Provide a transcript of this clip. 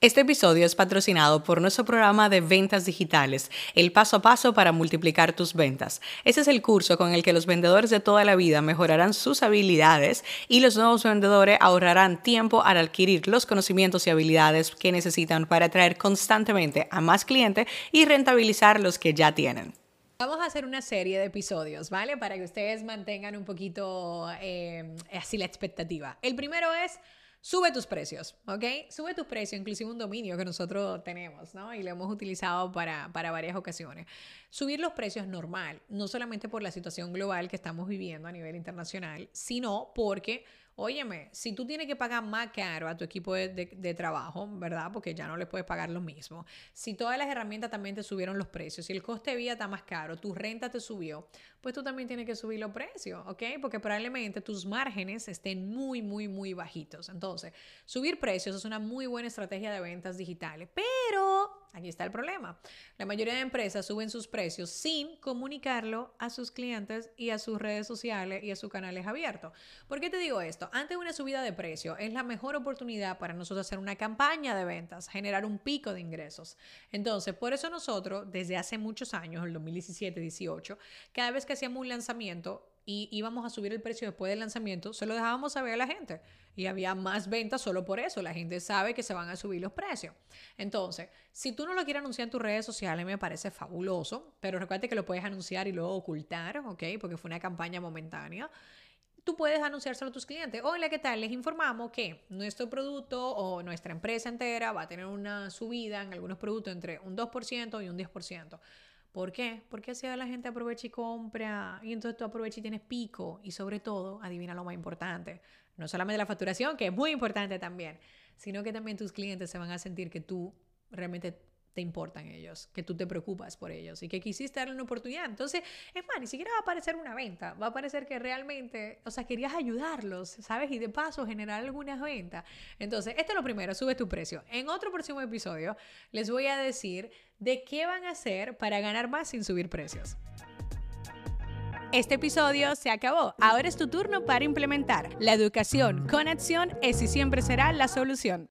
Este episodio es patrocinado por nuestro programa de ventas digitales, el paso a paso para multiplicar tus ventas. Ese es el curso con el que los vendedores de toda la vida mejorarán sus habilidades y los nuevos vendedores ahorrarán tiempo al adquirir los conocimientos y habilidades que necesitan para atraer constantemente a más clientes y rentabilizar los que ya tienen. Vamos a hacer una serie de episodios, ¿vale? Para que ustedes mantengan un poquito eh, así la expectativa. El primero es Sube tus precios, ¿ok? Sube tus precios, inclusive un dominio que nosotros tenemos, ¿no? Y lo hemos utilizado para, para varias ocasiones. Subir los precios es normal, no solamente por la situación global que estamos viviendo a nivel internacional, sino porque Óyeme, si tú tienes que pagar más caro a tu equipo de, trabajo, ¿verdad? Porque ya no le puedes pagar lo mismo. Si todas las herramientas también te subieron los precios, si el coste de vida está más caro, tu renta te subió, pues tú también tienes que subir los precios, ¿ok? Porque probablemente tus márgenes estén muy, muy, muy bajitos. Entonces, subir precios es una muy buena estrategia de ventas digitales, pero Aquí está el problema. La mayoría de empresas suben sus precios sin comunicarlo a sus clientes y a sus redes sociales y a sus canales abiertos. ¿Por qué te digo esto? Antes de una subida de precio es la mejor oportunidad para nosotros hacer una campaña de ventas, generar un pico de ingresos. Entonces, por eso nosotros, desde hace muchos años, el 2017-18, cada vez que hacíamos un lanzamiento, y íbamos a subir el precio después del lanzamiento, se lo dejábamos saber a la gente. Y había más ventas solo por eso. La gente sabe que se van a subir los precios. Entonces, si tú no lo quieres anunciar en tus redes sociales, me parece fabuloso. Pero recuerda que lo puedes anunciar y luego ocultar, ¿ok? Porque fue una campaña momentánea tú puedes anunciárselo a tus clientes. Hola, ¿qué tal? Les informamos que nuestro producto o nuestra empresa entera va a tener una subida en algunos productos entre un 2% y un 10%. ¿Por qué? Porque así la gente aprovecha y compra y entonces tú aprovechas y tienes pico y sobre todo, adivina lo más importante, no solamente la facturación, que es muy importante también, sino que también tus clientes se van a sentir que tú realmente importan ellos, que tú te preocupas por ellos y que quisiste darle una oportunidad. Entonces, es más, ni siquiera va a aparecer una venta, va a aparecer que realmente, o sea, querías ayudarlos, ¿sabes? Y de paso generar algunas ventas. Entonces, esto es lo primero, sube tu precio. En otro próximo episodio les voy a decir de qué van a hacer para ganar más sin subir precios. Este episodio se acabó. Ahora es tu turno para implementar. La educación con acción es y siempre será la solución.